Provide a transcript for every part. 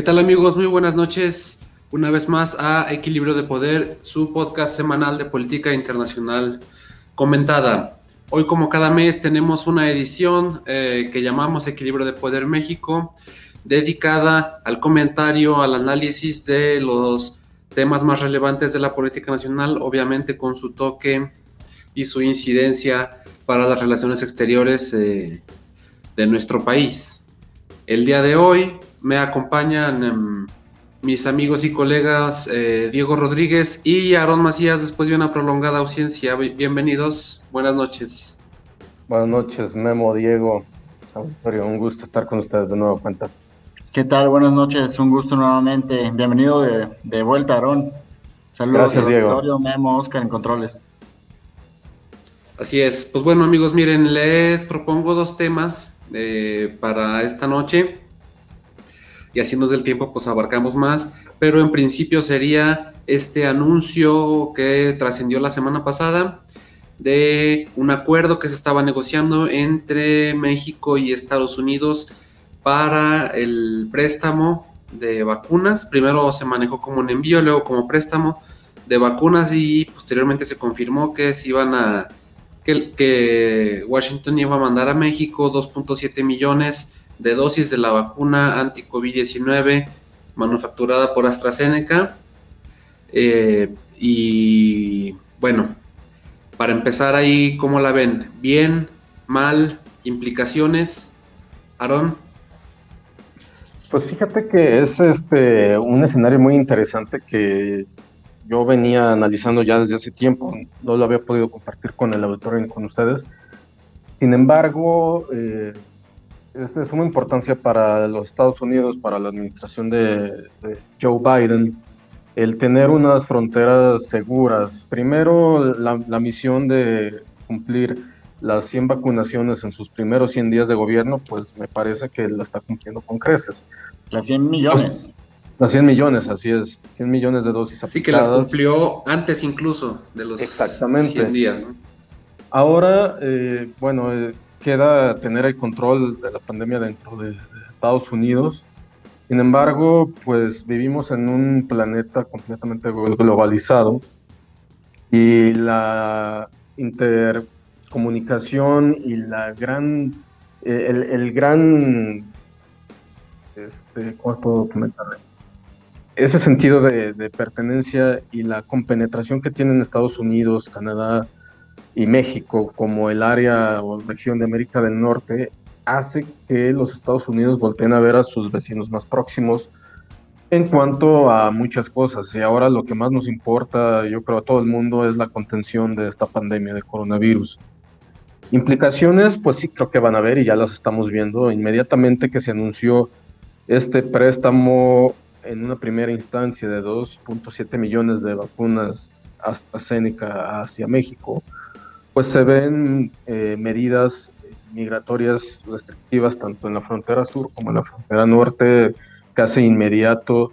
¿Qué tal amigos? Muy buenas noches. Una vez más a Equilibrio de Poder, su podcast semanal de política internacional comentada. Hoy como cada mes tenemos una edición eh, que llamamos Equilibrio de Poder México, dedicada al comentario, al análisis de los temas más relevantes de la política nacional, obviamente con su toque y su incidencia para las relaciones exteriores eh, de nuestro país. El día de hoy me acompañan em, mis amigos y colegas eh, Diego Rodríguez y Aarón Macías después de una prolongada ausencia. Bienvenidos, buenas noches. Buenas noches, Memo, Diego, auditorio, un gusto estar con ustedes de nuevo, cuenta. ¿Qué tal? Buenas noches, un gusto nuevamente. Bienvenido de, vuelta, Aarón. Saludos al auditorio, Memo, Oscar en Controles. Así es, pues bueno amigos, miren, les propongo dos temas eh, para esta noche y así nos del tiempo pues abarcamos más, pero en principio sería este anuncio que trascendió la semana pasada de un acuerdo que se estaba negociando entre México y Estados Unidos para el préstamo de vacunas. Primero se manejó como un envío, luego como préstamo de vacunas y posteriormente se confirmó que se iban a que, que Washington iba a mandar a México 2.7 millones de dosis de la vacuna anti-COVID-19 manufacturada por AstraZeneca. Eh, y bueno, para empezar ahí, ¿cómo la ven? ¿Bien? ¿Mal? ¿Implicaciones? Aarón. Pues fíjate que es este un escenario muy interesante que yo venía analizando ya desde hace tiempo, no lo había podido compartir con el auditorio ni con ustedes. Sin embargo, eh, es de suma importancia para los Estados Unidos, para la administración de, Joe Biden, el tener unas fronteras seguras. Primero, la, misión de cumplir las 100 vacunaciones en sus primeros 100 días de gobierno, pues me parece que la está cumpliendo con creces. Las 100 millones. Las 100 millones, así es. 100 millones de dosis. Así que las cumplió antes incluso de los Exactamente. 100 días. Ahora, eh, bueno, eh, queda tener el control de la pandemia dentro de, Estados Unidos. Sin embargo, pues vivimos en un planeta completamente globalizado y la intercomunicación y la gran, el, el gran, este, ¿cómo puedo comentar? Ese sentido de, de pertenencia y la compenetración que tienen Estados Unidos, Canadá, y México como el área o región de América del Norte hace que los Estados Unidos volteen a ver a sus vecinos más próximos en cuanto a muchas cosas. Y ahora lo que más nos importa, yo creo a todo el mundo, es la contención de esta pandemia de coronavirus. Implicaciones, pues sí creo que van a haber y ya las estamos viendo. Inmediatamente que se anunció este préstamo en una primera instancia de 2.7 millones de vacunas AstraZeneca hacia México, pues se ven eh, medidas migratorias restrictivas tanto en la frontera sur como en la frontera norte casi inmediato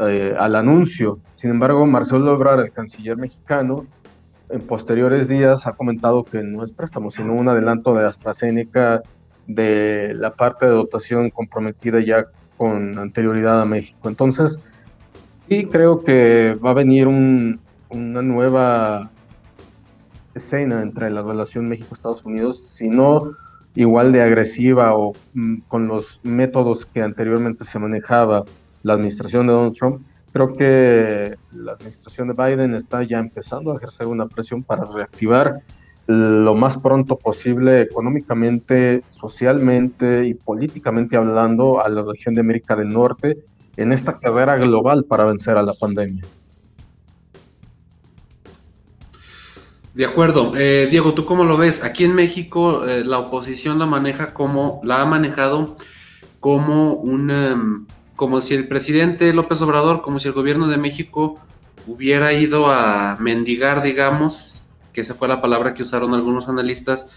eh, al anuncio. Sin embargo, Marcelo Ebrard, el canciller mexicano, en posteriores días ha comentado que no es préstamo, sino un adelanto de AstraZeneca de la parte de dotación comprometida ya con anterioridad a México. Entonces, sí creo que va a venir una nueva escena entre la relación México-Estados Unidos, sino igual de agresiva o mm, con los métodos que anteriormente se manejaba la administración de Donald Trump, creo que la administración de Biden está ya empezando a ejercer una presión para reactivar lo más pronto posible económicamente, socialmente y políticamente hablando a la región de América del Norte en esta carrera global para vencer a la pandemia. De acuerdo. Eh, Diego, ¿tú cómo lo ves? Aquí en México eh, la oposición la maneja como, la ha manejado como un, em, como si el presidente López Obrador, como si el gobierno de México hubiera ido a mendigar, digamos, que esa fue la palabra que usaron algunos analistas,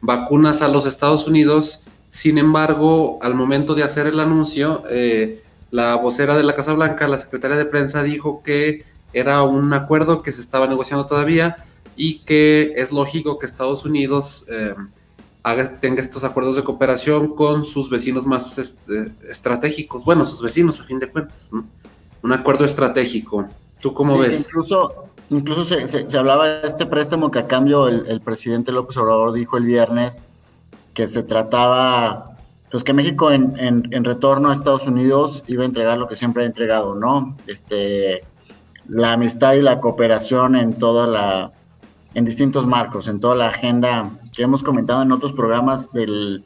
vacunas a los Estados Unidos. Sin embargo, al momento de hacer el anuncio, eh, la vocera de la Casa Blanca, la secretaria de prensa, dijo que era un acuerdo que se estaba negociando todavía y que es lógico que Estados Unidos eh, tenga estos acuerdos de cooperación con sus vecinos más este, estratégicos, bueno, sus vecinos a fin de cuentas, ¿no? Un acuerdo estratégico. ¿Tú cómo ves? Incluso, incluso se, hablaba de este préstamo que a cambio el, presidente López Obrador dijo el viernes que se trataba, pues que México en, en, retorno a Estados Unidos iba a entregar lo que siempre ha entregado, ¿no? Este, la amistad y la cooperación en toda la, en distintos marcos, en toda la agenda que hemos comentado en otros programas del,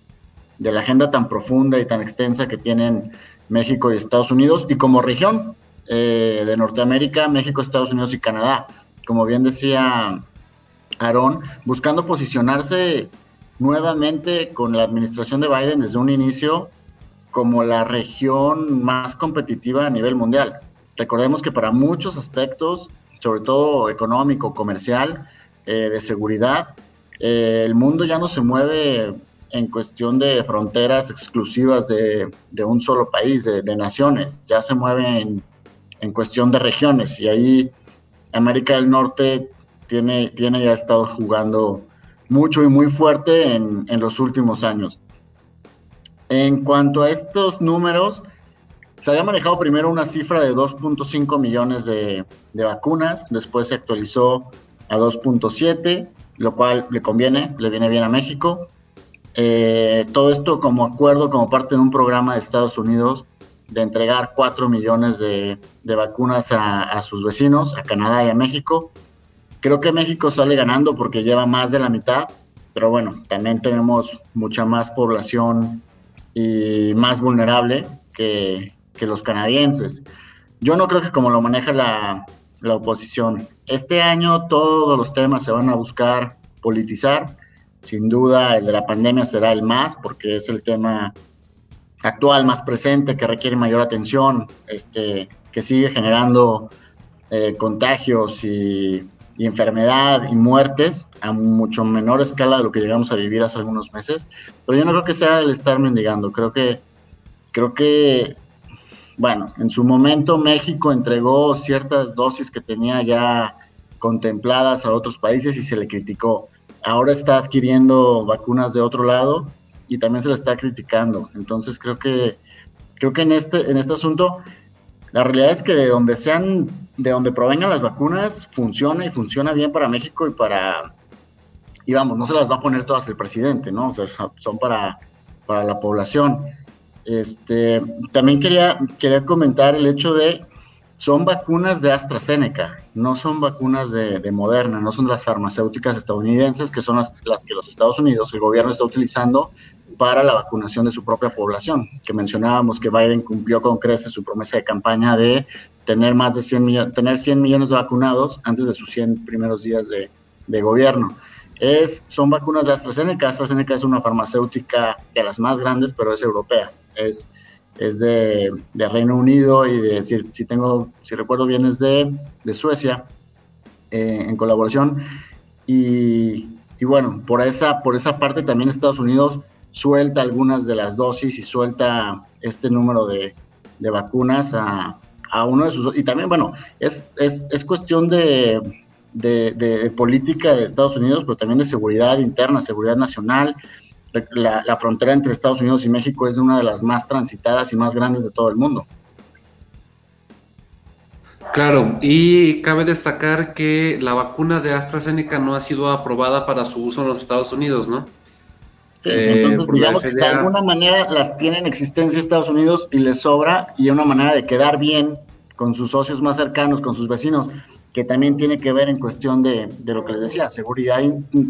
de la agenda tan profunda y tan extensa que tienen México y Estados Unidos, y como región eh, de Norteamérica, México, Estados Unidos y Canadá. Como bien decía Aarón, buscando posicionarse nuevamente con la administración de Biden desde un inicio como la región más competitiva a nivel mundial. Recordemos que para muchos aspectos, sobre todo económico, comercial, eh, de seguridad, eh, el mundo ya no se mueve en cuestión de fronteras exclusivas de, un solo país, de, naciones, ya se mueve en, cuestión de regiones. Y ahí América del Norte tiene, tiene ya estado jugando mucho y muy fuerte en, los últimos años. En cuanto a estos números, se había manejado primero una cifra de 2.5 millones de, de, vacunas, después se actualizó a 2.7, lo cual le conviene, le viene bien a México. Eh, todo esto como acuerdo, como parte de un programa de Estados Unidos de entregar 4 millones de, vacunas a, sus vecinos, a Canadá y a México. Creo que México sale ganando porque lleva más de la mitad, pero bueno, también tenemos mucha más población y más vulnerable que, que los canadienses. Yo no creo que como lo maneja la, la oposición. Este año todos los temas se van a buscar politizar. Sin duda el de la pandemia será el más porque es el tema actual más presente que requiere mayor atención, este, que sigue generando eh, contagios y, y, enfermedad y muertes a mucho menor escala de lo que llegamos a vivir hace algunos meses. Pero yo no creo que sea el estar mendigando. Creo que creo que bueno, en su momento México entregó ciertas dosis que tenía ya contempladas a otros países y se le criticó. Ahora está adquiriendo vacunas de otro lado y también se le está criticando. Entonces creo que creo que en este en este asunto la realidad es que de donde sean de donde provengan las vacunas funciona y funciona bien para México y para y vamos, no se las va a poner todas el presidente, ¿no? O sea, son para para la población. Este, también quería, comentar el hecho de, son vacunas de AstraZeneca, no son vacunas de, Moderna, no son las farmacéuticas estadounidenses, que son las, las, que los Estados Unidos, el gobierno está utilizando para la vacunación de su propia población, que mencionábamos que Biden cumplió con creces su promesa de campaña de tener más de 100 millones, tener 100 millones de vacunados antes de sus 100 primeros días de, de gobierno es, son vacunas de AstraZeneca. AstraZeneca es una farmacéutica de las más grandes, pero es europea. Es, es de, Reino Unido y de, si, tengo, si recuerdo bien, es de, Suecia eh, en colaboración. Y, bueno, por esa, por esa parte también Estados Unidos suelta algunas de las dosis y suelta este número de, vacunas a, uno de sus... Y también, bueno, es, es cuestión de de, política de Estados Unidos, pero también de seguridad interna, seguridad nacional. La, frontera entre Estados Unidos y México es una de las más transitadas y más grandes de todo el mundo. Claro, y cabe destacar que la vacuna de AstraZeneca no ha sido aprobada para su uso en los Estados Unidos, ¿no? Sí, eh, entonces digamos que de alguna manera las tienen en existencia Estados Unidos y les sobra y una manera de quedar bien con sus socios más cercanos, con sus vecinos que también tiene que ver en cuestión de, lo que les decía, seguridad,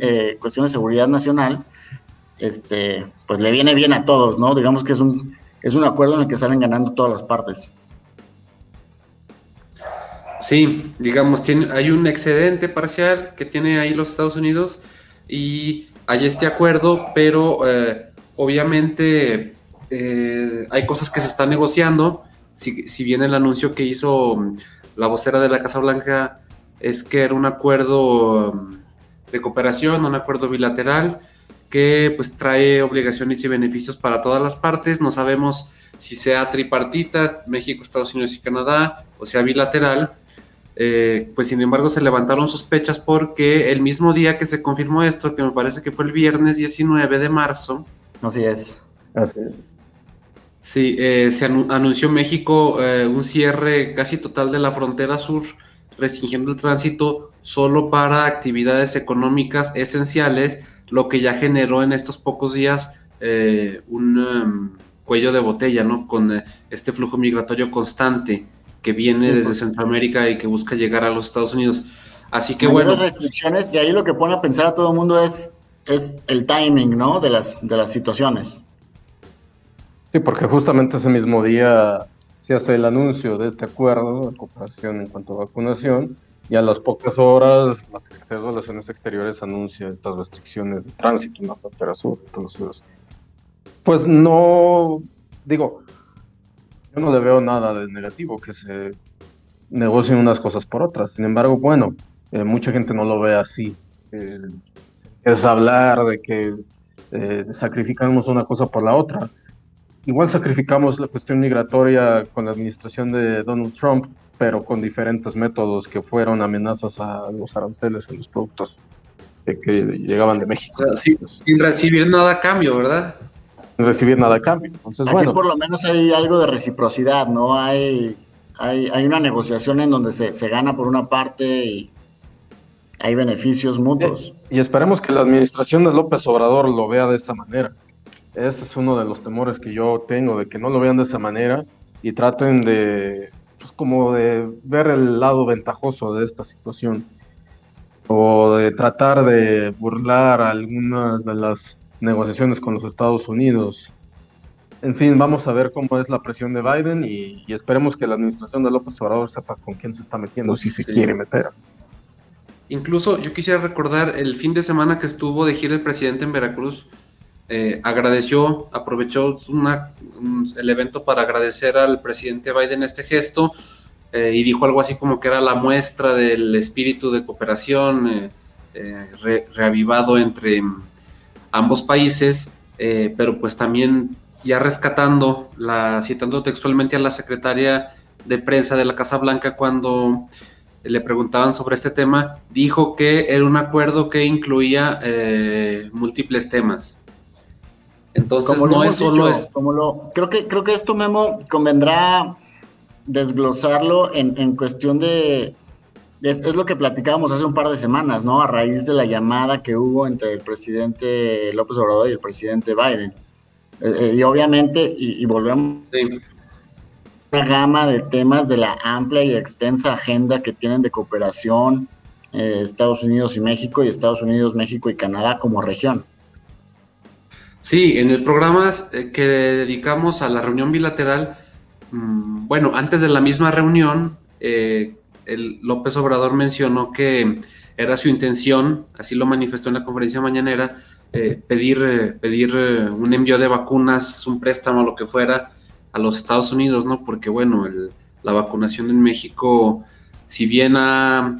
eh, cuestión de seguridad nacional, este, pues le viene bien a todos, ¿no? Digamos que es un, es un acuerdo en el que salen ganando todas las partes. Sí, digamos, tiene, hay un excedente parcial que tiene ahí los Estados Unidos y hay este acuerdo, pero eh, obviamente eh, hay cosas que se están negociando. Si, si bien el anuncio que hizo la vocera de la Casa Blanca es que era un acuerdo um, de cooperación, un acuerdo bilateral que pues trae obligaciones y beneficios para todas las partes. No sabemos si sea tripartita, México, Estados Unidos y Canadá, o sea bilateral, eh, pues sin embargo se levantaron sospechas porque el mismo día que se confirmó esto, que me parece que fue el viernes 19 de marzo. Así es. Así es. Sí, eh, se anunció México eh, un cierre casi total de la frontera sur, restringiendo el tránsito solo para actividades económicas esenciales, lo que ya generó en estos pocos días un um, cuello de botella, ¿no? Con este flujo migratorio constante que viene desde Centroamérica y que busca llegar a los Estados Unidos. Así que bueno. restricciones y ahí lo que pone a pensar a todo el mundo es, es el timing, ¿no? De las, de las situaciones. Sí, porque justamente ese mismo día se hace el anuncio de este acuerdo de cooperación en cuanto a vacunación y a las pocas horas la Secretaría de Relaciones Exteriores anuncia estas restricciones de tránsito en la frontera sur. Entonces, pues no, digo, yo no le veo nada de negativo que se negocien unas cosas por otras. Sin embargo, bueno, eh, mucha gente no lo ve así. es hablar de que eh, sacrificamos una cosa por la otra. Igual sacrificamos la cuestión migratoria con la administración de Donald Trump, pero con diferentes métodos que fueron amenazas a los aranceles en los productos que, llegaban de México. sin recibir nada a cambio, ¿verdad? recibir nada a cambio. Entonces, Aquí por lo menos hay algo de reciprocidad, ¿no? Hay, hay, hay una negociación en donde se, se, gana por una parte y hay beneficios mutuos. Y, esperemos que la administración de López Obrador lo vea de esa manera. Ese es uno de los temores que yo tengo, de que no lo vean de esa manera y traten de, pues como de ver el lado ventajoso de esta situación o de tratar de burlar algunas de las negociaciones con los Estados Unidos. En fin, vamos a ver cómo es la presión de Biden y, esperemos que la administración de López Obrador sepa con quién se está metiendo, si se quiere meter. Incluso yo quisiera recordar el fin de semana que estuvo de gira el presidente en Veracruz. Eh, agradeció, aprovechó una, el evento para agradecer al presidente Biden este gesto eh, y dijo algo así como que era la muestra del espíritu de cooperación eh, reavivado entre ambos países, eh, pero pues también ya rescatando, la, citando textualmente a la secretaria de prensa de la Casa Blanca cuando le preguntaban sobre este tema, dijo que era un acuerdo que incluía eh, múltiples temas. Entonces no es solo. Como lo, creo, que, creo que esto, Memo, convendrá desglosarlo en, en cuestión de, es, lo que platicábamos hace un par de semanas, ¿no? A raíz de la llamada que hubo entre el presidente López Obrador y el presidente Biden. Eh, eh, y obviamente, y, volvemos a una gama de temas de la amplia y extensa agenda que tienen de cooperación eh, Estados Unidos y México y Estados Unidos, México y Canadá como región. Sí, en el programa que dedicamos a la reunión bilateral, mm, bueno, antes de la misma reunión, eh, el López Obrador mencionó que era su intención, así lo manifestó en la conferencia mañanera, eh, pedir, eh, pedir eh, un envío de vacunas, un préstamo, lo que fuera, a los Estados Unidos, ¿no? Porque, bueno, la vacunación en México, si bien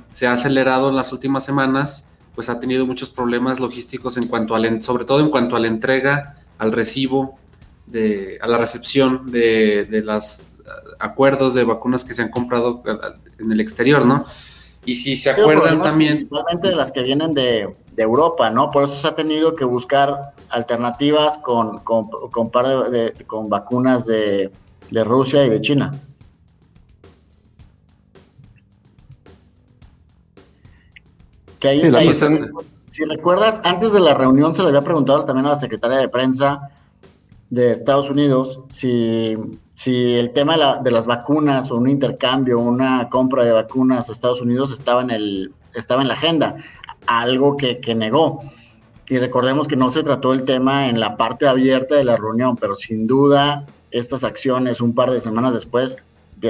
se ha acelerado en las últimas semanas, pues ha tenido muchos problemas logísticos en cuanto al, sobre todo en cuanto a la entrega, al recibo, de, a la recepción de, de las acuerdos de vacunas que se han comprado en el exterior, ¿no? Y si se acuerdan también... Principalmente de las que vienen de, Europa, ¿no? Por eso se ha tenido que buscar alternativas con, con, con, con vacunas de, Rusia y de China. Que ahí si recuerdas, antes de la reunión se le había preguntado también a la secretaria de prensa de Estados Unidos si si el tema de, las vacunas o un intercambio, una compra de vacunas a Estados Unidos estaba en, el, estaba en la agenda, algo que, negó. Y recordemos que no se trató el tema en la parte abierta de la reunión, pero sin duda estas acciones un par de semanas después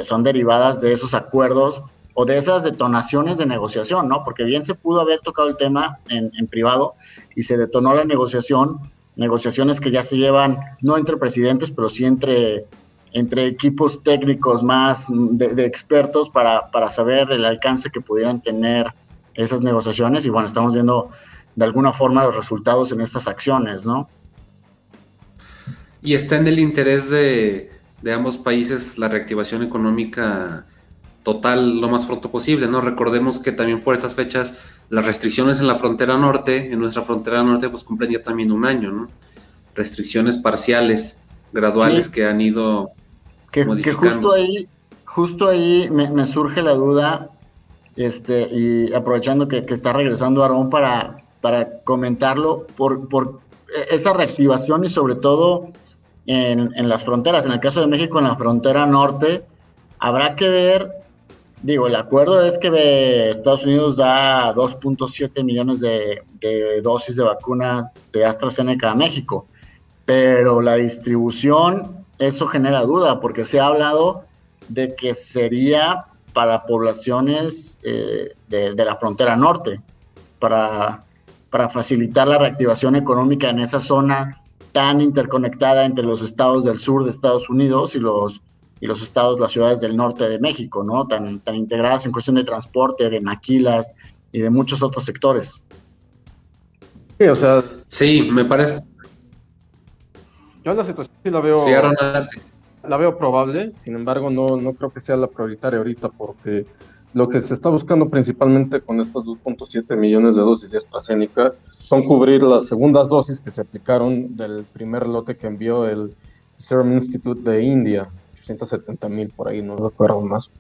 son derivadas de esos acuerdos o de esas detonaciones de negociación, ¿no? Porque bien se pudo haber tocado el tema en, privado y se detonó la negociación, negociaciones que ya se llevan no entre presidentes, pero sí entre entre equipos técnicos más de, expertos para, para, saber el alcance que pudieran tener esas negociaciones y bueno, estamos viendo de alguna forma los resultados en estas acciones, ¿no? Y está en el interés de, de ambos países la reactivación económica total lo más pronto posible, ¿no? Recordemos que también por estas fechas las restricciones en la frontera norte, en nuestra frontera norte, pues cumplen ya también un año, ¿no? Restricciones parciales, graduales que han ido que, que justo ahí, justo ahí me, surge la duda, este, y aprovechando que, está regresando Aarón para, para comentarlo, por, por esa reactivación y sobre todo en, en, las fronteras. En el caso de México, en la frontera norte, habrá que ver, digo, el acuerdo es que Estados Unidos da 2.7 millones de, de, dosis de vacunas de AstraZeneca a México, pero la distribución eso genera duda porque se ha hablado de que sería para poblaciones eh, de, la frontera norte, para, para facilitar la reactivación económica en esa zona tan interconectada entre los estados del sur de Estados Unidos y los, y los estados, las ciudades del norte de México, ¿no? Tan, tan integradas en cuestión de transporte, de maquilas y de muchos otros sectores. Sí, o sea. Sí, me parece, yo la situación sí la veo. la veo probable, sin embargo, no, no creo que sea la prioritaria ahorita, porque lo que se está buscando principalmente con estas 2.7 millones de dosis de AstraZeneca son cubrir las segundas dosis que se aplicaron del primer lote que envió el Serum Institute de India, 870 mil por ahí, no recuerdo más.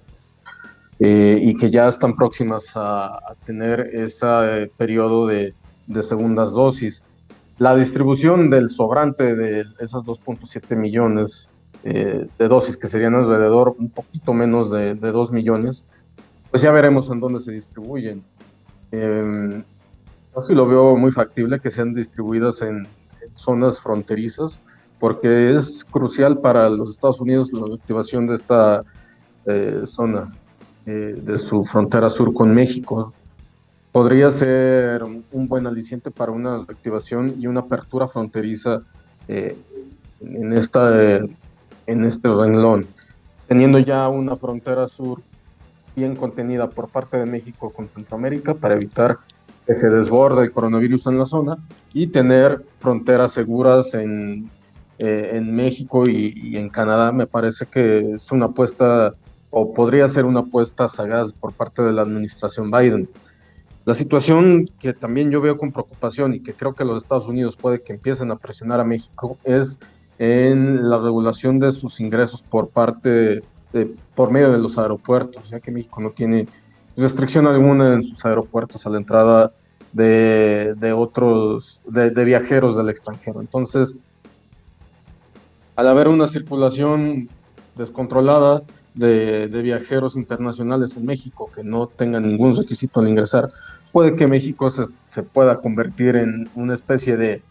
Eh, y que ya están próximas a, tener ese periodo de, de segundas dosis. La distribución del sobrante de esas 2.7 millones eh, de dosis, que serían alrededor un poquito menos de, 2 millones, pues ya veremos en dónde se distribuyen. Eh, yo sí lo veo muy factible que sean distribuidas en, zonas fronterizas, porque es crucial para los Estados Unidos la activación de esta eh, zona, eh, de su frontera sur con México podría ser un buen aliciente para una activación y una apertura fronteriza eh, en, esta, en este renglón. Teniendo ya una frontera sur bien contenida por parte de México con Centroamérica para evitar que se desborde el coronavirus en la zona y tener fronteras seguras en, eh, en México y, en Canadá, me parece que es una apuesta o podría ser una apuesta sagaz por parte de la administración Biden. La situación que también yo veo con preocupación y que creo que los Estados Unidos puede que empiecen a presionar a México es en la regulación de sus ingresos por parte, de, por medio de los aeropuertos, ya que México no tiene restricción alguna en sus aeropuertos a la entrada de, de otros, de, viajeros del extranjero. Entonces, al haber una circulación descontrolada de, viajeros internacionales en México que no tengan ningún requisito al ingresar, puede que México se, pueda convertir en una especie de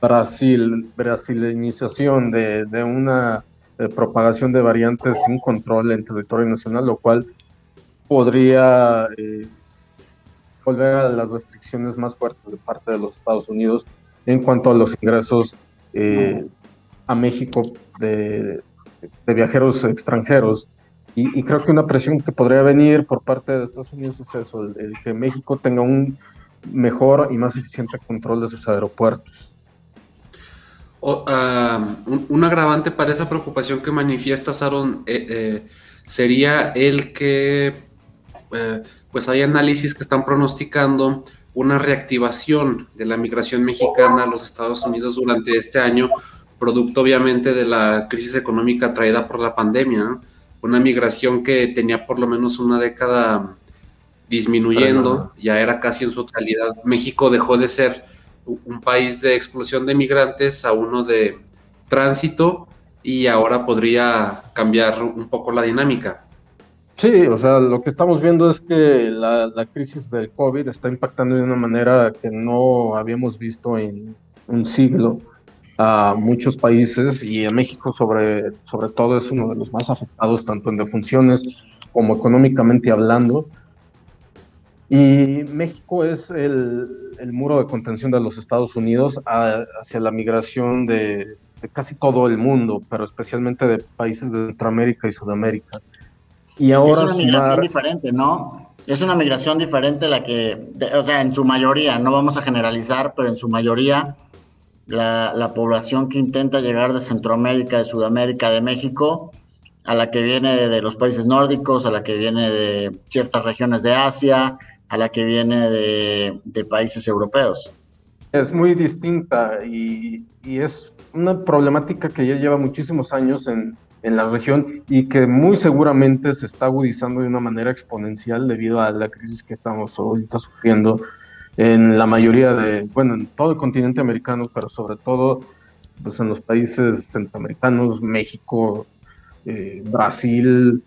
Brasil, de una eh, propagación de variantes sin control en territorio nacional, lo cual podría eh, volver a las restricciones más fuertes de parte de los Estados Unidos en cuanto a los ingresos eh, a México de, de, viajeros extranjeros y, creo que una presión que podría venir por parte de Estados Unidos es eso, el, que México tenga un mejor y más eficiente control de sus aeropuertos. Ah, un, agravante para esa preocupación que manifiesta Saron eh, eh, sería el que eh, pues hay análisis que están pronosticando una reactivación de la migración mexicana a los Estados Unidos durante este año, producto obviamente de la crisis económica traída por la pandemia. ¿no? una migración que tenía por lo menos una década disminuyendo, ya era casi en su totalidad. México dejó de ser un país de explosión de migrantes a uno de tránsito y ahora podría cambiar un poco la dinámica. Sí, o sea, lo que estamos viendo es que la, la, crisis del COVID está impactando de una manera que no habíamos visto en un siglo a muchos países y a México sobre, sobre todo es uno de los más afectados tanto en defunciones como económicamente hablando. Y México es el, el muro de contención de los Estados Unidos hacia la migración de, casi todo el mundo, pero especialmente de países de Centroamérica y Sudamérica. Y ahora es una migración diferente, ¿no? Es una migración diferente la que, o sea, en su mayoría, no vamos a generalizar, pero en su mayoría la, población que intenta llegar de Centroamérica, de Sudamérica, de México, a la que viene de los países nórdicos, a la que viene de ciertas regiones de Asia, a la que viene de, países europeos. Es muy distinta y, es una problemática que ya lleva muchísimos años en, en la región y que muy seguramente se está agudizando de una manera exponencial debido a la crisis que estamos ahorita sufriendo en la mayoría de, bueno, en todo el continente americano, pero sobre todo pues, en los países centroamericanos, México, eh, Brasil,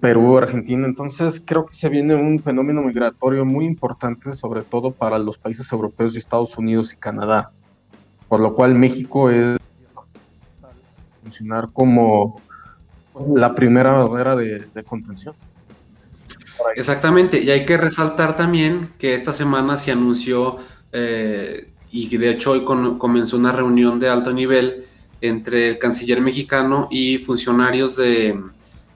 Perú, Argentina. Entonces creo que se viene un fenómeno migratorio muy importante, sobre todo para los países europeos y Estados Unidos y Canadá, por lo cual México es funcionar como la primera barrera de, contención. Exactamente, y hay que resaltar también que esta semana se anunció eh, y de hecho hoy comenzó una reunión de alto nivel entre el canciller mexicano y funcionarios de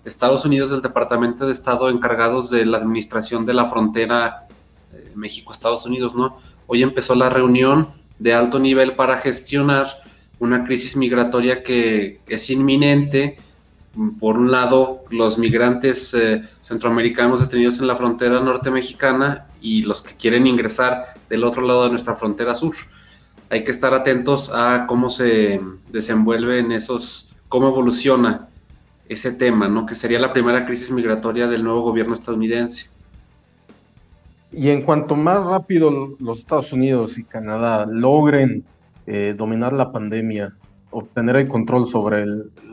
Estados Unidos del Departamento de Estado encargados de la administración de la frontera eh, México-Estados Unidos, ¿no? Hoy empezó la reunión de alto nivel para gestionar una crisis migratoria que es inminente. Por un lado, los migrantes eh, centroamericanos detenidos en la frontera norte mexicana y los que quieren ingresar del otro lado de nuestra frontera sur hay que estar atentos a cómo se desenvuelve en esos, cómo evoluciona ese tema, ¿no? Que sería la primera crisis migratoria del nuevo gobierno estadounidense. Y en cuanto más rápido los Estados Unidos y Canadá logren eh, dominar la pandemia, obtener el control sobre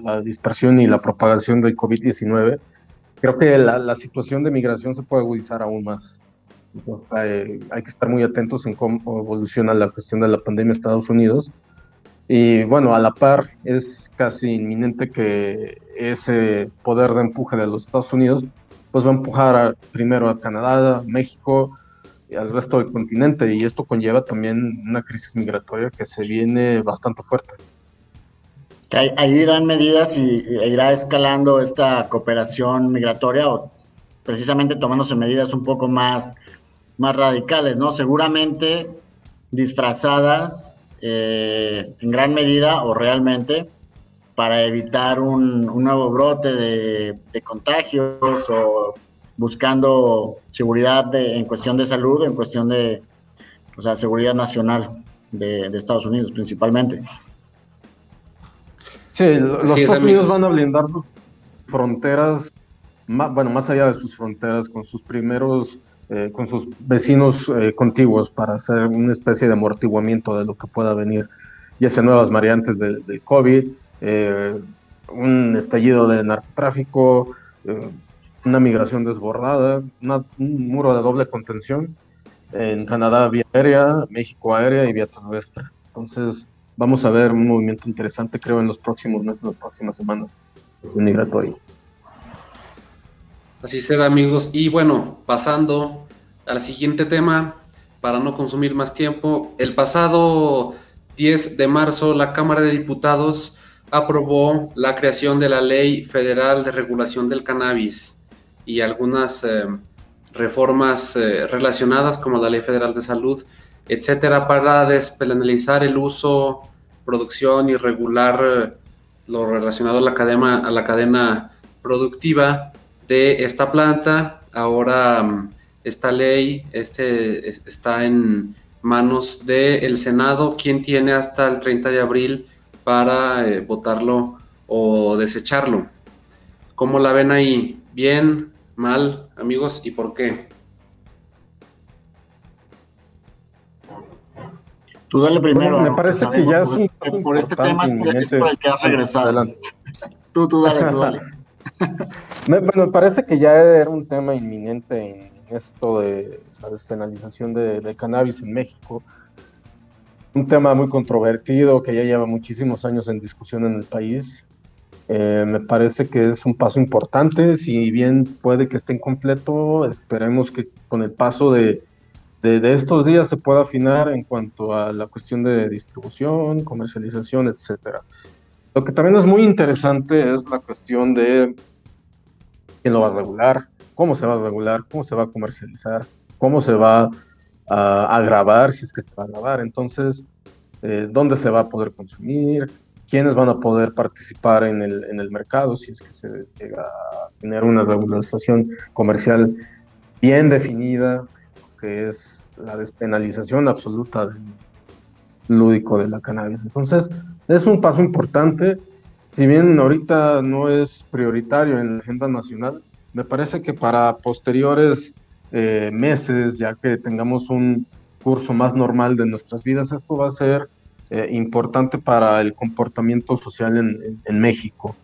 la dispersión y la propagación del COVID-19, creo que la situación de migración se puede agudizar aún más hay, que estar muy atentos en cómo evoluciona la cuestión de la pandemia en Estados Unidos. Y bueno, a la par es casi inminente que ese poder de empuje de los Estados Unidos pues va a empujar primero a Canadá, México y al resto del continente y esto conlleva también una crisis migratoria que se viene bastante fuerte. Ahí irán medidas y irá escalando esta cooperación migratoria o precisamente tomándose medidas un poco más más radicales, ¿no? Seguramente disfrazadas eh, en gran medida o realmente para evitar un, nuevo brote de, contagios o buscando seguridad en cuestión de salud, en cuestión de o sea, seguridad nacional de, Estados Unidos principalmente. Sí, los Estados Unidos van a blindar sus fronteras, bueno, más allá de sus fronteras, con sus primeros eh, con sus vecinos eh, contiguos para hacer una especie de amortiguamiento de lo que pueda venir, ya sea nuevas variantes del de COVID, eh, un estallido de narcotráfico, una migración desbordada, un muro de doble contención en Canadá vía aérea, México aérea y vía terrestre. Entonces vamos a ver un movimiento interesante creo en los próximos meses, las próximas semanas migratorio. Así será, amigos. Y bueno, pasando al siguiente tema, para no consumir más tiempo, el pasado 10 de marzo la Cámara de Diputados aprobó la creación de la Ley Federal de Regulación del Cannabis y algunas eh, reformas eh, relacionadas como la Ley Federal de Salud, etcétera, para despenalizar el uso, producción y regular eh, lo relacionado a la cadena, a la cadena productiva de esta planta. Ahora mm, esta ley este, está en manos del Senado, quien tiene hasta el 30 de abril para eh, votarlo o desecharlo. ¿Cómo la ven ahí? ¿Bien? ¿Mal, amigos? ¿Y por qué? Tú dale primero. me parece que ya es un este, por este tema es por, el que has regresado. Tú, tú dale, tú dale. me, me, parece que ya era un tema inminente en esto de la despenalización de, cannabis en México. Un tema muy controvertido que ya lleva muchísimos años en discusión en el país. Eh, me parece que es un paso importante, si bien puede que esté incompleto, esperemos que con el paso de, de, estos días se pueda afinar en cuanto a la cuestión de distribución, comercialización, etcétera. Lo que también es muy interesante es la cuestión de quién lo va a regular, cómo se va a regular, cómo se va a comercializar, cómo se va a, grabar, si es que se va a grabar. Entonces, eh, dónde se va a poder consumir, quiénes van a poder participar en el, en el mercado si es que se llega a tener una regularización comercial bien definida, que es la despenalización absoluta del lúdico de la cannabis. Entonces, es un paso importante. Si bien ahorita no es prioritario en la agenda nacional, me parece que para posteriores eh, meses, ya que tengamos un curso más normal de nuestras vidas, esto va a ser eh, importante para el comportamiento social en, en, México.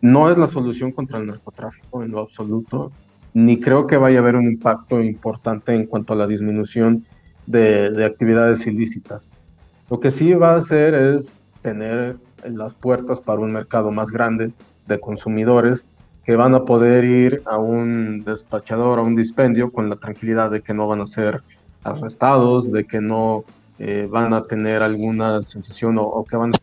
No es la solución contra el narcotráfico en lo absoluto, ni creo que vaya a haber un impacto importante en cuanto a la disminución de, de actividades ilícitas. Lo que sí va a hacer es tener las puertas para un mercado más grande de consumidores que van a poder ir a un despachador, a un dispendio, con la tranquilidad de que no van a ser arrestados, de que no eh, van a tener alguna sensación o, que van a...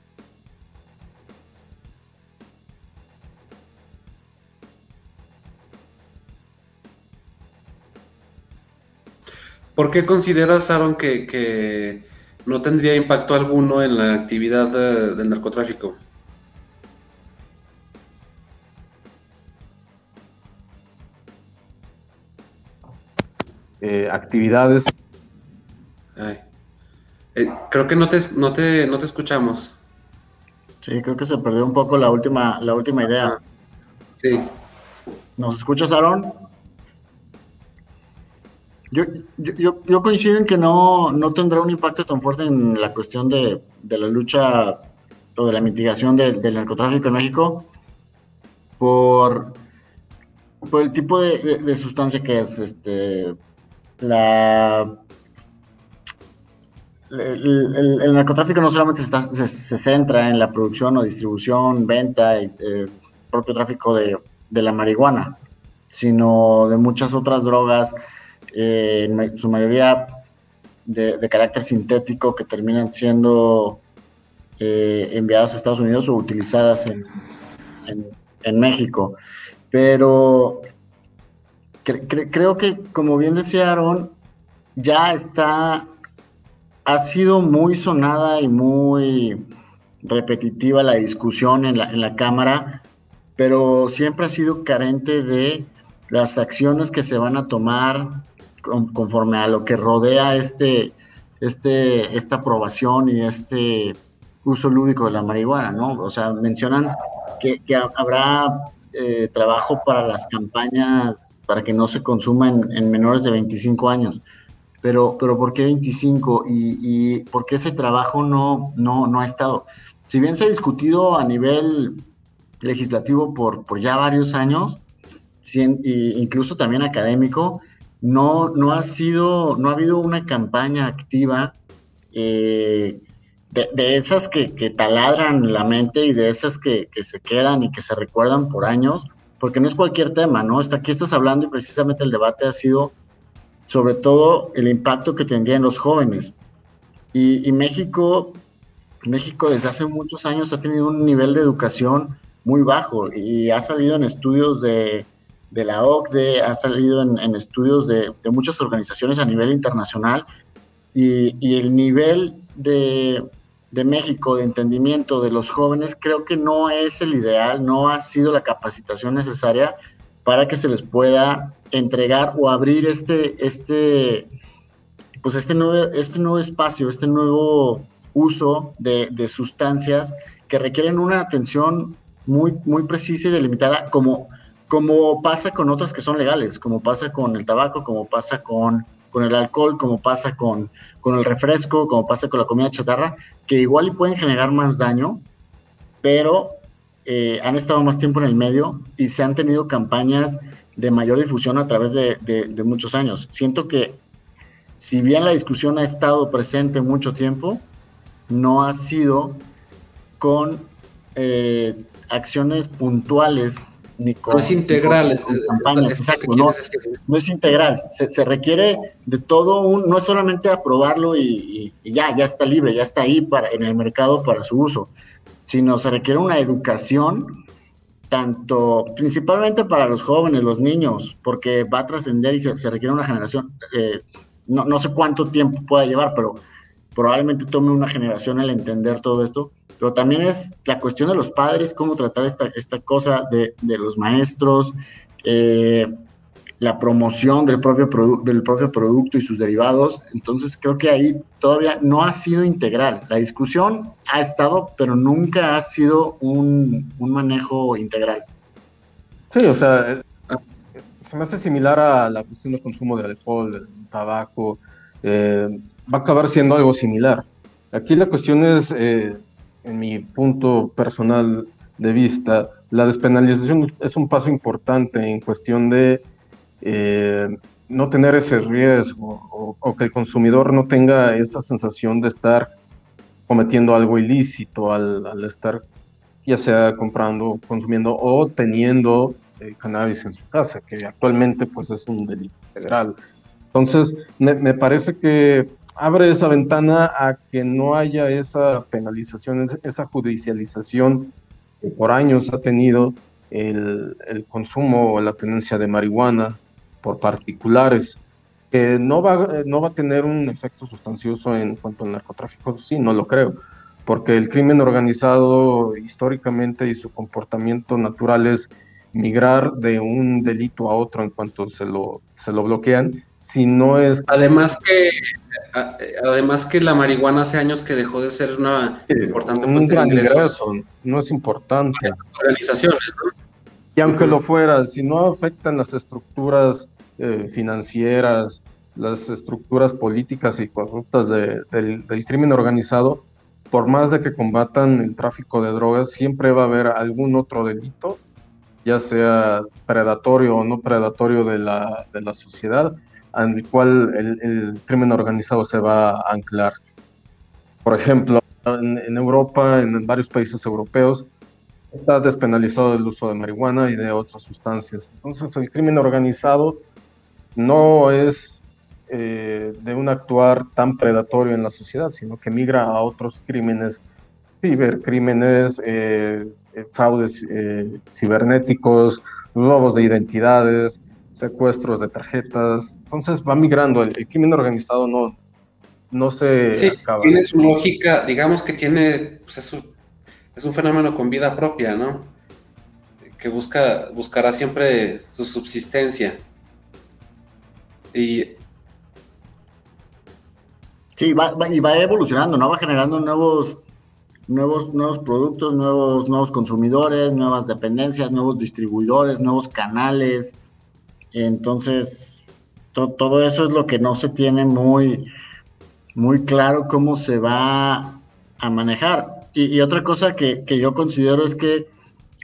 ¿Por qué consideras, Aaron, que, no tendría impacto alguno en la actividad del narcotráfico? Eh, actividades. Eh, creo que no te, no, te, no te escuchamos. Sí, creo que se perdió un poco la última, la última idea. Sí. ¿Nos escuchas, Aaron? Yo, yo, yo, coincido en que no, no tendrá un impacto tan fuerte en la cuestión de, de la lucha o de la mitigación del narcotráfico en México por, por el tipo de, de sustancia que es. Este, la el, narcotráfico no solamente se, centra en la producción o distribución, venta y eh, propio tráfico de, la marihuana, sino de muchas otras drogas, eh, en su mayoría de, carácter sintético que terminan siendo eh, enviadas a Estados Unidos o utilizadas en, en México. Pero creo que, como bien decía Aaron, ya está, ha sido muy sonada y muy repetitiva la discusión en la, en la Cámara, pero siempre ha sido carente de las acciones que se van a tomar conforme a lo que rodea este, este, esta aprobación y este uso lúdico de la marihuana, ¿no? O sea, mencionan que, habrá eh, trabajo para las campañas para que no se consuma en, menores de 25 años. Pero, pero ¿por qué 25? ¿Y, por qué ese trabajo no, no, no ha estado? Si bien se ha discutido a nivel legislativo por, por ya varios años, incluso también académico, no, no ha sido, no ha habido una campaña activa eh, de, esas que, taladran la mente y de esas que, se quedan y que se recuerdan por años, porque no es cualquier tema, ¿no? Está, aquí estás hablando y precisamente el debate ha sido sobre todo el impacto que tendría en los jóvenes. Y, México, México desde hace muchos años ha tenido un nivel de educación muy bajo y ha salido en estudios de, la OCDE, ha salido en, estudios de, muchas organizaciones a nivel internacional y, y el nivel de, de México de entendimiento de los jóvenes creo que no es el ideal, no ha sido la capacitación necesaria para que se les pueda entregar o abrir este, este, pues este nuevo, este nuevo espacio, este nuevo uso de, de sustancias que requieren una atención muy, muy precisa y delimitada, como, como pasa con otras que son legales, como pasa con el tabaco, como pasa con con el alcohol, como pasa con, con el refresco, como pasa con la comida chatarra, que igual y pueden generar más daño, pero eh, han estado más tiempo en el medio y se han tenido campañas de mayor difusión a través de, de, muchos años. Siento que si bien la discusión ha estado presente mucho tiempo, no ha sido con eh, acciones puntuales no es integral. no, es integral. Se, requiere de todo un, no es solamente aprobarlo y, ya, ya está libre, ya está ahí para, en el mercado para su uso, sino se requiere una educación tanto, principalmente para los jóvenes, los niños, porque va a trascender y se, requiere una generación, eh, no, sé cuánto tiempo pueda llevar, pero probablemente tome una generación el entender todo esto, pero también es la cuestión de los padres, cómo tratar esta, esta cosa de, de los maestros, eh, la promoción del propio, del propio producto y sus derivados. Entonces creo que ahí todavía no ha sido integral. La discusión ha estado, pero nunca ha sido un, un manejo integral. Sí, o sea, se me hace similar a la cuestión del consumo de alcohol, del tabaco. Eh, va a acabar siendo algo similar. Aquí la cuestión es, eh, en mi punto personal de vista, la despenalización es un paso importante en cuestión de eh, no tener ese riesgo o, que el consumidor no tenga esa sensación de estar cometiendo algo ilícito al, estar ya sea comprando, consumiendo o teniendo eh, cannabis en su casa, que actualmente pues es un delito federal. Entonces, me, parece que abre esa ventana a que no haya esa penalización, esa judicialización que por años ha tenido el, consumo o la tenencia de marihuana por particulares, no va, no va a tener un efecto sustancioso en cuanto al narcotráfico, sí, no lo creo, porque el crimen organizado históricamente y su comportamiento natural es migrar de un delito a otro en cuanto se lo, se lo bloquean, si no es... Además que, además que la marihuana hace años que dejó de ser una importante un gran ingreso, no es importante. Organizaciones, ¿no? Y aunque lo fuera, si no afectan las estructuras eh, financieras, las estructuras políticas y corruptas del, crimen organizado, por más de que combatan el tráfico de drogas, siempre va a haber algún otro delito, ya sea predatorio o no predatorio de la, de la sociedad, al cual el, crimen organizado se va a anclar. Por ejemplo, en Europa, en varios países europeos, está despenalizado el uso de marihuana y de otras sustancias. Entonces el crimen organizado no es eh, de un actuar tan predatorio en la sociedad, sino que migra a otros crímenes, cibercrímenes, eh, eh fraudes eh, cibernéticos, robos de identidades, secuestros de tarjetas. Entonces va migrando. El, crimen organizado no, no se sí, Tiene su lógica, digamos que tiene pues, eso, es un fenómeno con vida propia, ¿no? Que busca, buscará siempre su subsistencia. Y. Sí, va, y va evolucionando, ¿no? Va generando nuevos, nuevos, nuevos productos, nuevos, nuevos consumidores, nuevas dependencias, nuevos distribuidores, nuevos canales. Entonces, todo eso es lo que no se tiene muy, muy claro cómo se va a manejar. Y, otra cosa que, yo considero es que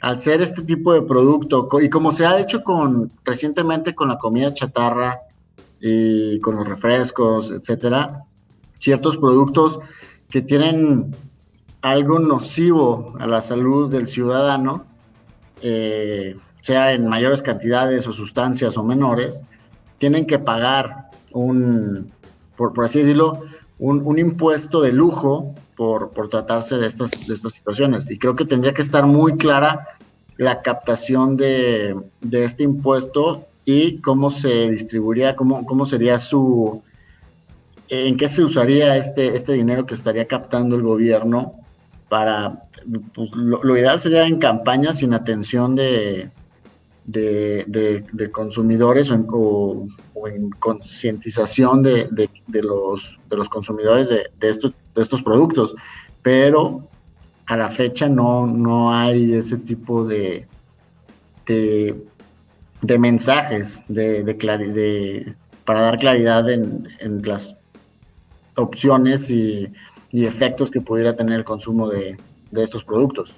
al ser este tipo de producto, y como se ha hecho con recientemente con la comida chatarra y con los refrescos, etcétera, ciertos productos que tienen algo nocivo a la salud del ciudadano, eh, sea en mayores cantidades o sustancias o menores, tienen que pagar un, por, así decirlo, un impuesto de lujo por, tratarse de estas, de estas situaciones. Y creo que tendría que estar muy clara la captación de, este impuesto y cómo se distribuiría, cómo, cómo sería su, en qué se usaría este, este dinero que estaría captando el gobierno para, pues, lo, ideal sería en campañas sin atención de, de, consumidores o en, concientización de, los, de los consumidores de, estos, de estos productos, pero a la fecha no, no hay ese tipo de, de, mensajes de, de, para dar claridad en, las opciones y, efectos que pudiera tener el consumo de, estos productos.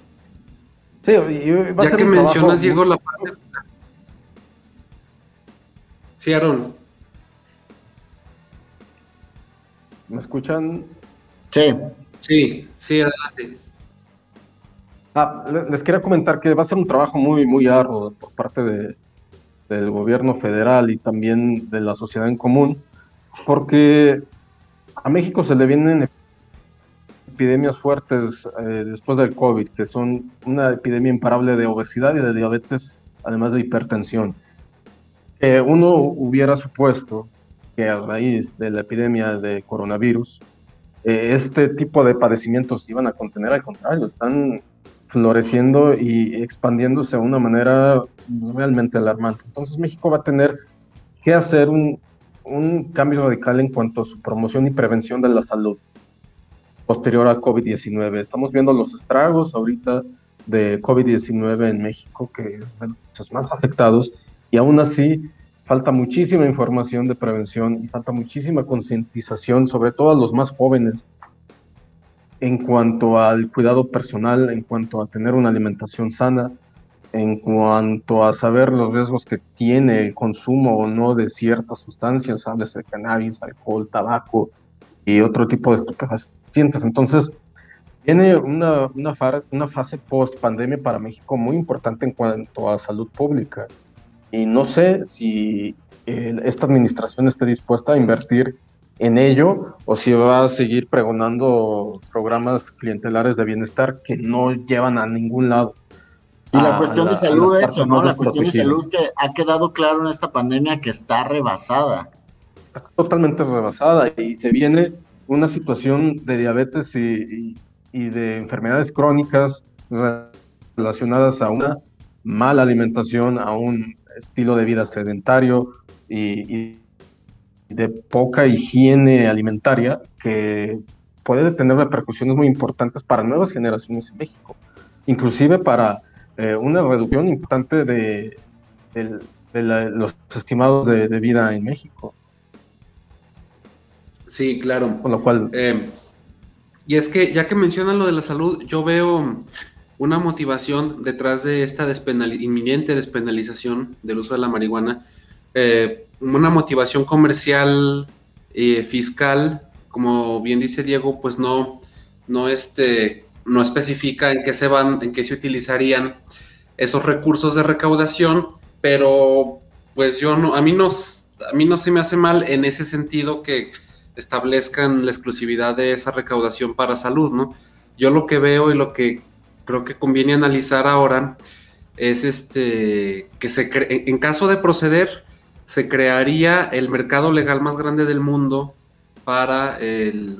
Sí, ya que mencionas, Diego, la parte... Sí, Aaron. ¿Me escuchan? Sí. Sí, sí, adelante. Ah, les quería comentar que va a ser un trabajo muy, muy arduo por parte de, del gobierno federal y también de la sociedad en común, porque a México se le vienen epidemias fuertes eh, después del COVID, que son una epidemia imparable de obesidad y de diabetes, además de hipertensión. Uno hubiera supuesto que a raíz de la epidemia de coronavirus, eh, este tipo de padecimientos iban a contener, al contrario, están floreciendo y expandiéndose de una manera realmente alarmante. Entonces México va a tener que hacer un, un cambio radical en cuanto a su promoción y prevención de la salud posterior a COVID-19. Estamos viendo los estragos ahorita de COVID-19 en México, que es de los más afectados, y aún así falta muchísima información de prevención y falta muchísima concientización, sobre todo a los más jóvenes, en cuanto al cuidado personal, en cuanto a tener una alimentación sana, en cuanto a saber los riesgos que tiene el consumo o no de ciertas sustancias, hables de cannabis, alcohol, tabaco y otro tipo de estupefacientes. Entonces, viene una, una, una fase post pandemia para México muy importante en cuanto a salud pública. Y no sé si esta administración esté dispuesta a invertir en ello o si va a seguir pregonando programas clientelares de bienestar que no llevan a ningún lado. Y la cuestión de salud es eso, ¿no? La cuestión de salud que ha quedado claro en esta pandemia que está rebasada. Está totalmente rebasada y se viene una situación de diabetes y, y de enfermedades crónicas relacionadas a una mala alimentación, a un estilo de vida sedentario y, de poca higiene alimentaria que puede tener repercusiones muy importantes para nuevas generaciones en México, inclusive para eh, una reducción importante de, los estimados de, vida en México. Sí, claro. Con lo cual... Eh, y es que ya que mencionan lo de la salud, yo veo una motivación detrás de esta inminente despenalización del uso de la marihuana, eh, una motivación comercial, eh, fiscal, como bien dice Diego, pues no, no, este, no especifica en qué se van, en qué se utilizarían esos recursos de recaudación, pero pues yo no, a mí no, a mí no se me hace mal en ese sentido que establezcan la exclusividad de esa recaudación para salud, ¿no? Yo lo que veo y lo que creo que conviene analizar ahora es este que se en caso de proceder se crearía el mercado legal más grande del mundo para el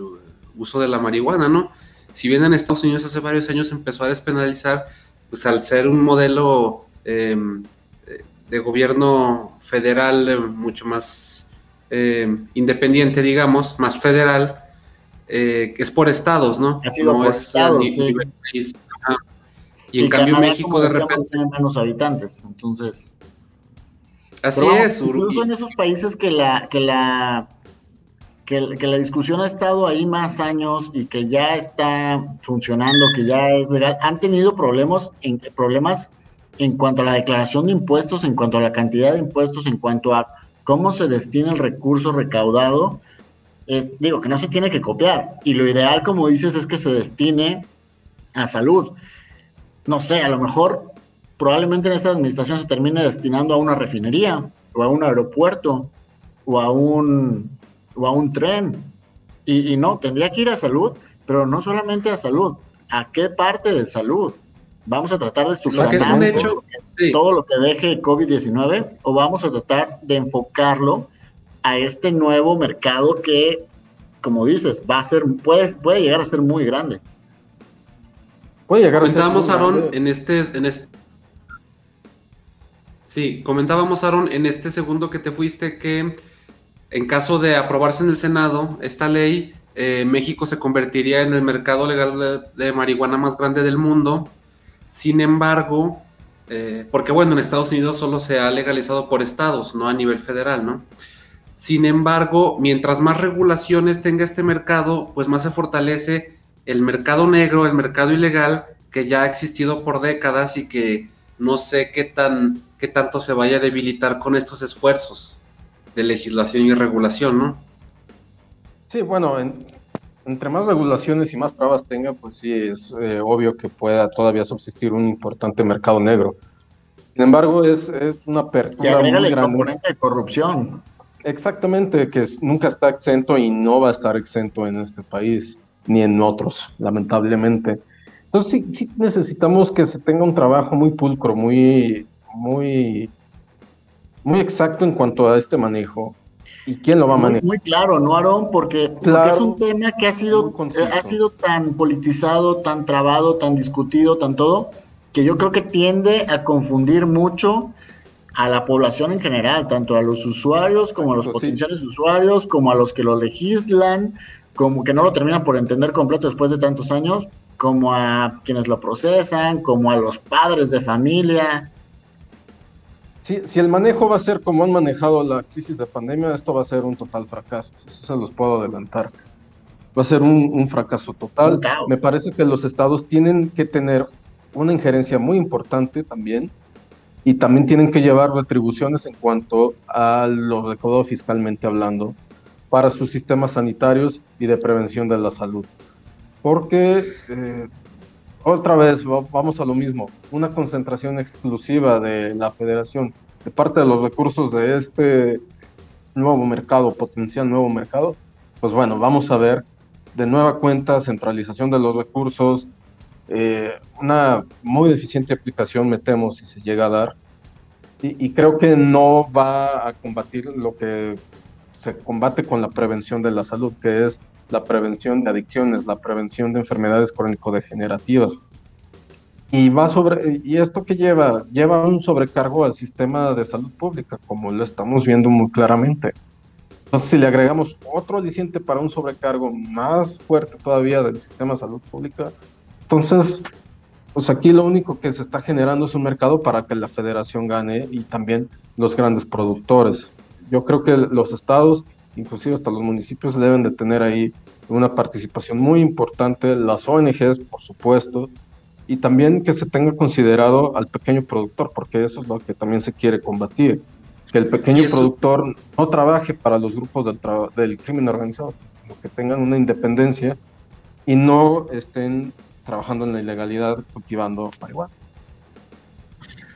uso de la marihuana, ¿no? Si bien en Estados Unidos hace varios años empezó a despenalizar, pues al ser un modelo em, de gobierno federal eh, mucho más em, independiente, digamos, más federal, eh, que es por estados, ¿no? no es estados, y en cambio México de repente tiene menos habitantes, entonces. Así es. Incluso en esos países que la que la que, la discusión ha estado ahí más años y que ya está funcionando, que ya es legal, han tenido problemas en, problemas en cuanto a la declaración de impuestos, en cuanto a la cantidad de impuestos, en cuanto a cómo se destina el recurso recaudado. Es, digo que no se tiene que copiar y lo ideal, como dices, es que se destine a salud no sé, a lo mejor probablemente en esta administración se termine destinando a una refinería o a un aeropuerto o a un, o a un tren. Y, no, tendría que ir a salud, pero no solamente a salud. ¿A qué parte de salud? ¿Vamos a tratar de subsanar todo lo que deje COVID-19 o vamos a tratar de enfocarlo a este nuevo mercado que, como dices, va a ser, puede, puede llegar a ser muy grande? Comentábamos, Aaron, en este, en este. Sí, comentábamos, Aaron, en este segundo que te fuiste que en caso de aprobarse en el Senado esta ley, eh, México se convertiría en el mercado legal de, marihuana más grande del mundo. Sin embargo, eh, porque bueno, en Estados Unidos solo se ha legalizado por estados, no a nivel federal, ¿no? Sin embargo, mientras más regulaciones tenga este mercado, pues más se fortalece el mercado negro, el mercado ilegal, que ya ha existido por décadas y que no sé qué, tan, qué tanto se vaya a debilitar con estos esfuerzos de legislación y regulación, ¿no? Sí, bueno, entre más regulaciones y más trabas tenga, pues sí, es eh, obvio que pueda todavía subsistir un importante mercado negro. Sin embargo, es, es una apertura muy grande. componente de corrupción. Exactamente, que nunca está exento y no va a estar exento en este país ni en otros, lamentablemente. Entonces sí, sí, necesitamos que se tenga un trabajo muy pulcro, muy, muy, muy exacto en cuanto a este manejo. ¿Y quién lo va a manejar? Muy, claro, ¿no, Aarón? Porque, es un tema que ha sido, ha sido tan politizado, tan trabado, tan discutido, tan todo, que yo creo que tiende a confundir mucho a la población en general, tanto a los usuarios como a los potenciales usuarios, como a los que lo legislan, como que no lo terminan por entender completo después de tantos años, como a quienes lo procesan, como a los padres de familia. Si, si el manejo va a ser como han manejado la crisis de pandemia, esto va a ser un total fracaso, eso se los puedo adelantar. Va a ser un, un fracaso total. Me parece que los estados tienen que tener una injerencia muy importante también y también tienen que llevar retribuciones en cuanto a lo recaudado fiscalmente hablando para sus sistemas sanitarios y de prevención de la salud. Porque, eh, otra vez, vamos a lo mismo, una concentración exclusiva de la federación de parte de los recursos de este nuevo mercado, potencial nuevo mercado, pues bueno, vamos a ver de nueva cuenta centralización de los recursos, eh, una muy deficiente aplicación, me temo, si se llega a dar. Y, creo que no va a combatir lo que se combate con la prevención de la salud, que es la prevención de adicciones, la prevención de enfermedades crónico-degenerativas. Y va sobre y esto que lleva lleva un sobrecargo al sistema de salud pública, como lo estamos viendo muy claramente. Entonces, si le agregamos otro aliciente para un sobrecargo más fuerte todavía del sistema de salud pública, entonces, pues aquí lo único que se está generando es un mercado para que la federación gane y también los grandes productores. Yo creo que los estados, inclusive hasta los municipios, deben de tener ahí una participación muy importante, las ONGs, por supuesto, y también que se tenga considerado al pequeño productor, porque eso es lo que también se quiere combatir, que el pequeño productor no trabaje para los grupos del, del crimen organizado, sino que tengan una independencia y no estén trabajando en la ilegalidad cultivando marihuana.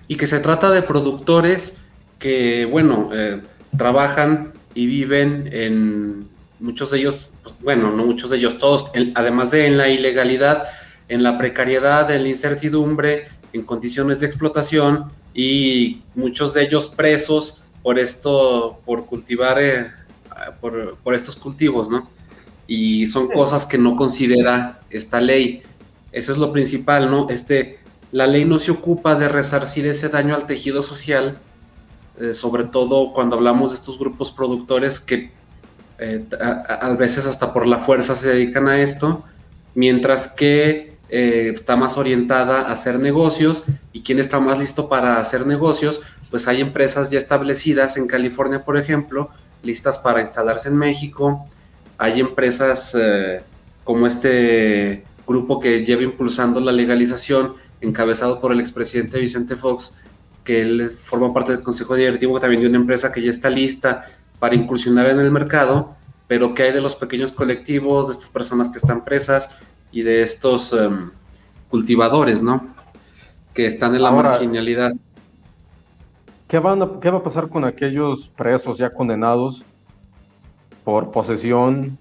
Y que se trata de productores que, bueno, eh, trabajan y viven en muchos de ellos, pues, bueno, no muchos de ellos, todos, además de en la ilegalidad, en la precariedad, en la incertidumbre, en condiciones de explotación y muchos de ellos presos por esto, por cultivar, eh, por, por, estos cultivos, ¿no? Y son cosas que no considera esta ley. Eso es lo principal, ¿no? Este, la ley no se ocupa de resarcir ese daño al tejido social, eh, sobre todo cuando hablamos de estos grupos productores que eh, a, veces hasta por la fuerza se dedican a esto, mientras que eh, está más orientada a hacer negocios y quien está más listo para hacer negocios, pues hay empresas ya establecidas en California, por ejemplo, listas para instalarse en México, hay empresas como este grupo que lleva impulsando la legalización, encabezado por el expresidente Vicente Fox, que él forma parte del consejo directivo también de una empresa que ya está lista para incursionar en el mercado, pero que hay de los pequeños colectivos, de estas personas que están presas y de estos em, cultivadores, ¿no? Que están en la marginalidad. ¿qué, van ¿Qué va a pasar con aquellos presos ya condenados por posesión,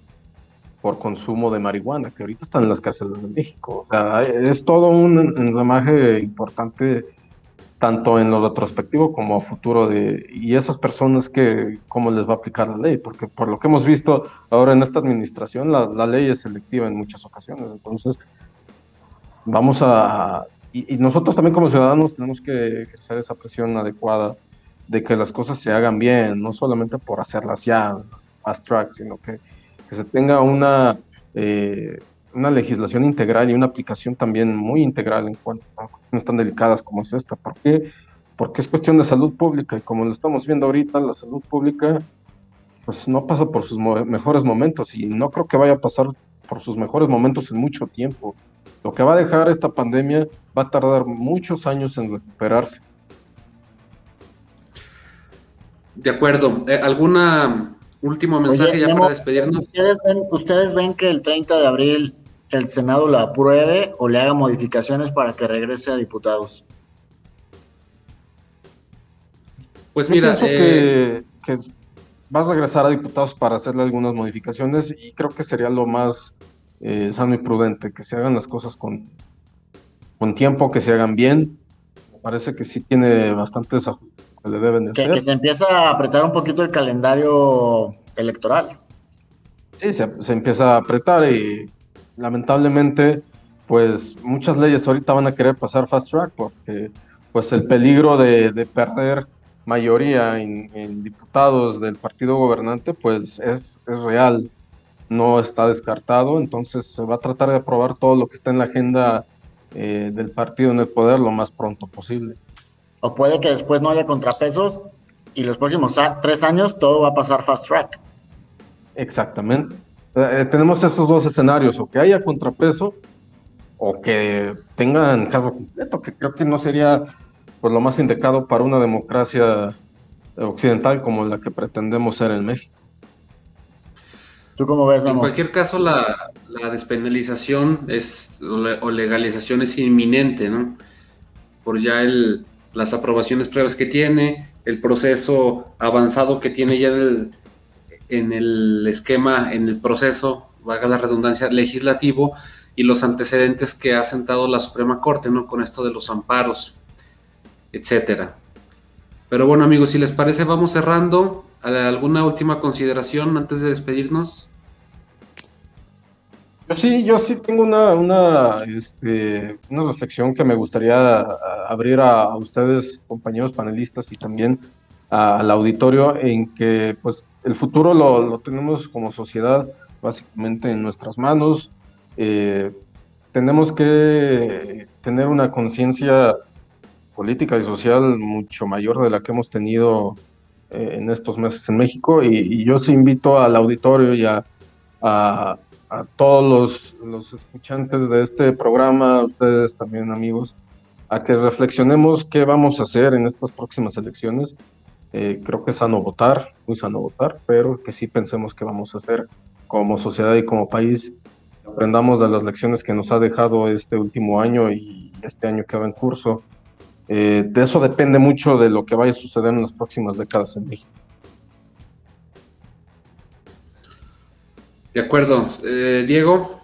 por consumo de marihuana, que ahorita están en las cárceles de México. O sea, es todo un enramaje importante, tanto en lo retrospectivo como a futuro de, y esas personas que, cómo les va a aplicar la ley, porque por lo que hemos visto ahora en esta administración, la, la ley es selectiva en muchas ocasiones. Entonces, vamos a, y, y nosotros también como ciudadanos tenemos que ejercer esa presión adecuada de que las cosas se hagan bien, no solamente por hacerlas ya fast track, sino que que se tenga una, eh, una legislación integral y una aplicación también muy integral en cuanto a cuestiones tan delicadas como es esta. ¿Por qué? Porque es cuestión de salud pública y como lo estamos viendo ahorita, la salud pública pues no pasa por sus mejores momentos y no creo que vaya a pasar por sus mejores momentos en mucho tiempo. Lo que va a dejar esta pandemia va a tardar muchos años en recuperarse. De acuerdo. Eh, ¿Alguna Último mensaje ya para despedirnos. ¿ustedes ven, que el 30 de abril el Senado lo apruebe o le haga modificaciones para que regrese a diputados? Pues mira, eh, que, va a regresar a diputados para hacerle algunas modificaciones y creo que sería lo más eh, sano y prudente, que se hagan las cosas con, con tiempo, que se hagan bien. Me parece que sí tiene bastantes ajustes que, se empieza a apretar un poquito el calendario electoral. Sí, se, se empieza a apretar y lamentablemente pues muchas leyes ahorita van a querer pasar fast track porque pues el peligro de, de perder mayoría en, diputados del partido gobernante pues es, es, real, no está descartado, entonces se va a tratar de aprobar todo lo que está en la agenda eh, del partido en el poder lo más pronto posible. O puede que después no haya contrapesos y los próximos tres años todo va a pasar fast track. Exactamente. Eh, tenemos esos dos escenarios, o que haya contrapeso o que tengan cargo completo, que creo que no sería pues, lo más indicado para una democracia occidental como la que pretendemos ser en México. ¿Tú cómo ves, En cualquier caso, la, despenalización es, o legalización es inminente, ¿no? Por ya el, las aprobaciones previas que tiene, el proceso avanzado que tiene ya en el, en el esquema, en el proceso, valga la redundancia, legislativo, y los antecedentes que ha sentado la Suprema Corte, ¿no? Con esto de los amparos, etcétera. Pero bueno, amigos, si les parece, vamos cerrando. ¿Alguna última consideración antes de despedirnos? Yo sí, yo sí tengo una, una, este, una reflexión que me gustaría abrir a, ustedes, compañeros panelistas, y también al auditorio, en que pues el futuro lo, lo tenemos como sociedad básicamente en nuestras manos. Eh, tenemos que tener una conciencia política y social mucho mayor de la que hemos tenido eh, en estos meses en México. Y, yo sí invito al auditorio y a, todos los, los, escuchantes de este programa, a ustedes también amigos, a que reflexionemos qué vamos a hacer en estas próximas elecciones. Eh, creo que es sano votar, muy sano votar, pero que sí pensemos qué vamos a hacer como sociedad y como país aprendamos de las lecciones que nos ha dejado este último año y este año que va en curso. Eh, de eso depende mucho de lo que vaya a suceder en las próximas décadas en México. De acuerdo. Eh, Diego.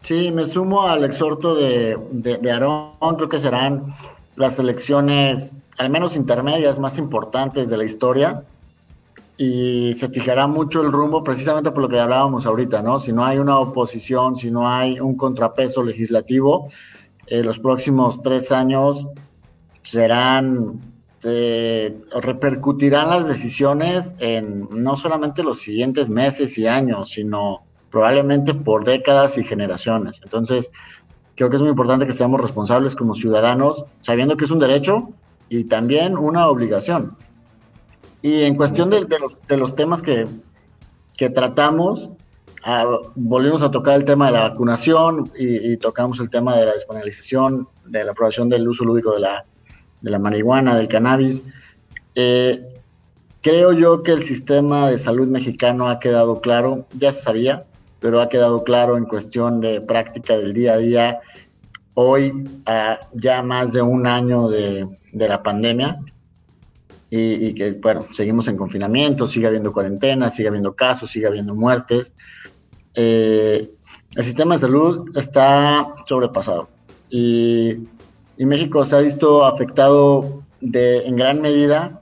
Sí, me sumo al exhorto de, de, Aarón. Creo que serán las elecciones, al menos intermedias, más importantes de la historia y se fijará mucho el rumbo precisamente por lo que hablábamos ahorita, ¿no? Si no hay una oposición, si no hay un contrapeso legislativo, eh, los próximos tres años serán, eh, repercutirán las decisiones en no solamente los siguientes meses y años, sino probablemente por décadas y generaciones. Entonces, creo que es muy importante que seamos responsables como ciudadanos, sabiendo que es un derecho y también una obligación. Y en cuestión de, los, temas que, tratamos, ah, volvimos a tocar el tema de la vacunación y, tocamos el tema de la despenalización, de la aprobación del uso lúdico de la, de la marihuana, del cannabis. Eh, creo yo que el sistema de salud mexicano ha quedado claro, ya se sabía, pero ha quedado claro en cuestión de práctica del día a día. Hoy, ya más de un año de, de la pandemia, y, que, bueno, seguimos en confinamiento, sigue habiendo cuarentena, sigue habiendo casos, sigue habiendo muertes. Eh, el sistema de salud está sobrepasado y, y, México se ha visto afectado de, en gran medida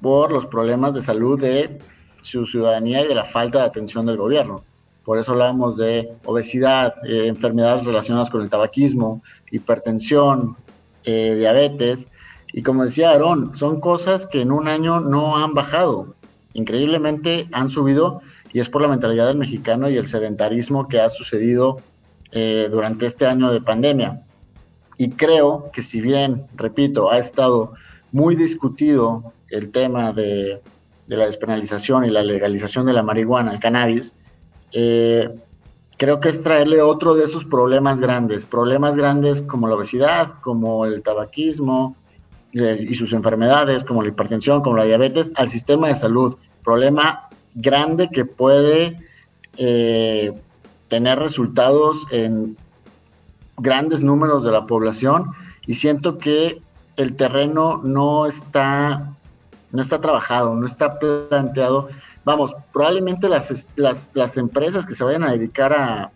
por los problemas de salud de su ciudadanía y de la falta de atención del gobierno. Por eso hablamos de obesidad, eh, enfermedades relacionadas con el tabaquismo, hipertensión, eh, diabetes, y como decía Aarón, son cosas que en un año no han bajado. Increíblemente han subido y es por la mentalidad del mexicano y el sedentarismo que ha sucedido eh, durante este año de pandemia. Y creo que si bien, repito, ha estado muy discutido el tema de, la despenalización y la legalización de la marihuana, el cannabis, eh, creo que es traerle otro de esos problemas grandes, problemas grandes como la obesidad, como el tabaquismo, eh, y sus enfermedades, como la hipertensión, como la diabetes, al sistema de salud. Problema grande que puede eh, tener resultados en grandes números de la población y siento que el terreno no está, no está trabajado, no está planteado. Vamos, probablemente las, las, las empresas que se vayan a dedicar a,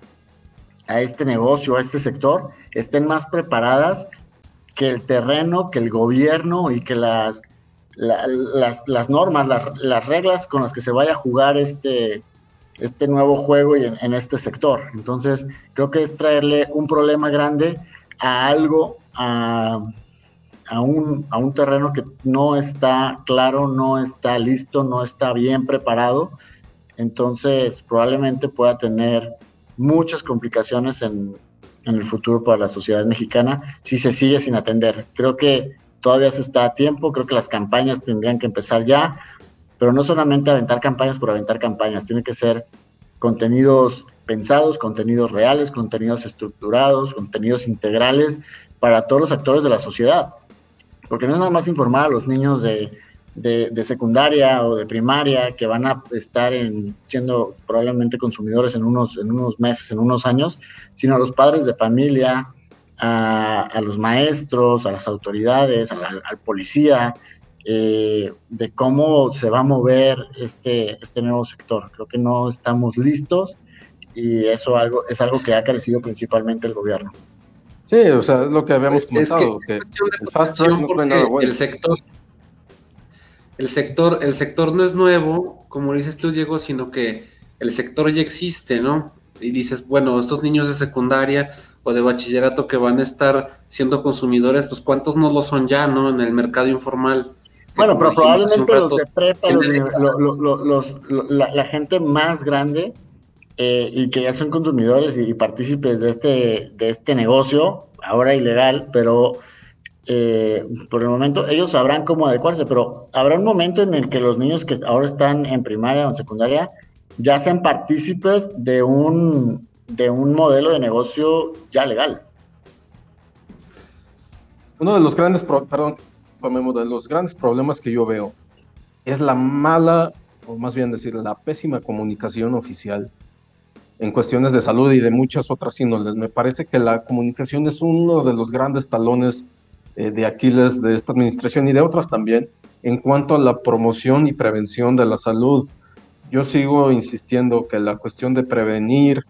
a este negocio, a este sector, estén más preparadas que el terreno, que el gobierno y que las, las, normas, las, reglas con las que se vaya a jugar este, este nuevo juego y en, este sector. Entonces, creo que es traerle un problema grande a algo, a, a, un, a un terreno que no está claro, no está listo, no está bien preparado. Entonces, probablemente pueda tener muchas complicaciones en, en el futuro para la sociedad mexicana si se sigue sin atender. Creo que todavía se está a tiempo, creo que las campañas tendrían que empezar ya, pero no solamente aventar campañas por aventar campañas, tiene que ser contenidos pensados, contenidos reales, contenidos estructurados, contenidos integrales para todos los actores de la sociedad. Porque no es nada más informar a los niños de, de, secundaria o de primaria que van a estar en, siendo probablemente consumidores en unos, en unos meses, en unos años, sino a los padres de familia, a, los maestros, a las autoridades, al policía, eh, de cómo se va a mover este, este nuevo sector. Creo que no estamos listos y eso algo, es algo que ha carecido principalmente el gobierno. Sí, o sea, es lo que habíamos comentado, que, el fast track no nada bueno. El sector, el sector, el sector no es nuevo, como dices tú, Diego, sino que el sector ya existe, ¿no? Y dices, bueno, estos niños de secundaria o de bachillerato que van a estar siendo consumidores, pues cuántos no lo son ya, ¿no? En el mercado informal. Bueno, pero probablemente los de prepa, la, gente más grande eh, y que ya son consumidores y, partícipes de este, de este negocio, ahora ilegal, pero eh, por el momento ellos sabrán cómo adecuarse, pero habrá un momento en el que los niños que ahora están en primaria o en secundaria ya sean partícipes de un, de un modelo de negocio ya legal. Uno de los grandes, perdón, de los grandes problemas que yo veo es la mala, o más bien decir, la pésima comunicación oficial en cuestiones de salud y de muchas otras índoles. Me parece que la comunicación es uno de los grandes talones eh, de Aquiles de esta administración y de otras también en cuanto a la promoción y prevención de la salud. Yo sigo insistiendo que la cuestión de prevenir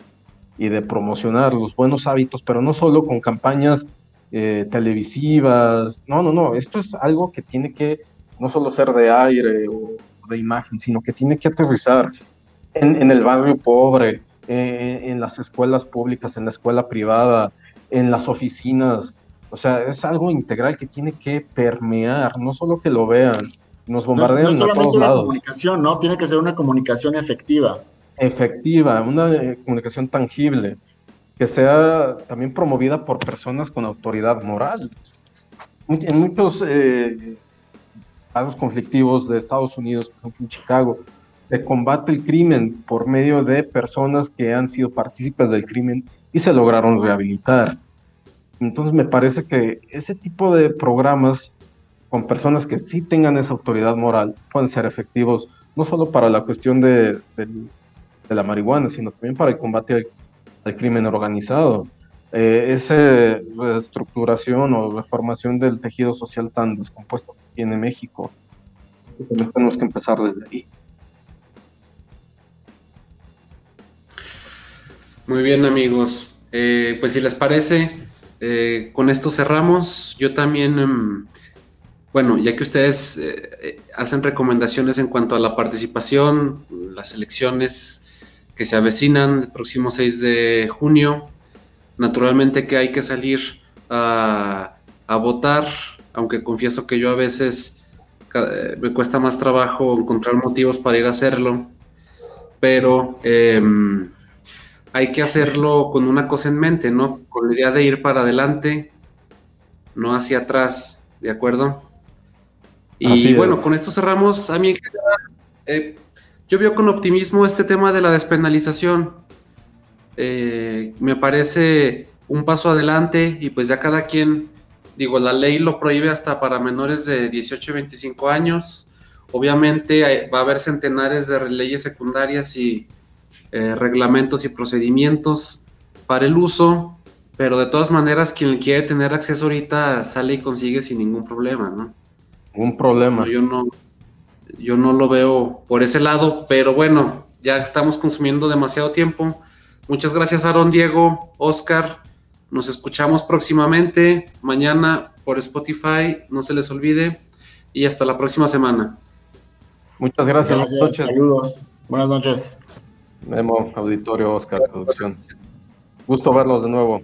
y de promocionar los buenos hábitos, pero no solo con campañas eh, televisivas, no, no, no, esto es algo que tiene que no solo ser de aire o de imagen, sino que tiene que aterrizar en, el barrio pobre, eh, en las escuelas públicas, en la escuela privada, en las oficinas, o sea, es algo integral que tiene que permear, no solo que lo vean, nos bombardean no, a todos lados. comunicación, ¿no? Tiene que ser una comunicación efectiva. Efectiva, una eh, comunicación tangible, que sea también promovida por personas con autoridad moral. En muchos eh, conflictivos de Estados Unidos, por ejemplo en Chicago, se combate el crimen por medio de personas que han sido partícipes del crimen y se lograron rehabilitar. Entonces me parece que ese tipo de programas con personas que sí tengan esa autoridad moral pueden ser efectivos, no solo para la cuestión de, la marihuana, sino también para el combate al, crimen organizado. Eh, esa reestructuración o reformación del tejido social tan descompuesto que tiene México, tenemos que empezar desde ahí. Muy bien amigos, eh, pues si les parece, eh, con esto cerramos. Yo también, em, bueno, ya que ustedes hacen recomendaciones en cuanto a la participación, las elecciones que se avecinan el próximo 6 de junio, naturalmente que hay que salir a, a votar, aunque confieso que yo a veces me cuesta más trabajo encontrar motivos para ir a hacerlo, pero em, hay que hacerlo con una cosa en mente, ¿no? Con la idea de ir para adelante, no hacia atrás, ¿de acuerdo? Y bueno, con esto cerramos. A mí, eh, yo veo con optimismo este tema de la despenalización. Eh, me parece un paso adelante y pues ya cada quien, digo, la ley lo prohíbe hasta para menores de 18 y 25 años. Obviamente va a haber centenares de leyes secundarias y eh, reglamentos y procedimientos para el uso, pero de todas maneras quien quiere tener acceso ahorita sale y consigue sin ningún problema, ¿no? Un problema. yo no, yo no lo veo por ese lado, pero bueno, ya estamos consumiendo demasiado tiempo. Muchas gracias, Aaron, Diego, Oscar. Nos escuchamos próximamente, mañana por Spotify, no se les olvide. y hasta la próxima semana. Muchas gracias. Buenas noches. Saludos. Buenas noches. Memo, auditorio, Oscar, producción. Gusto verlos de nuevo.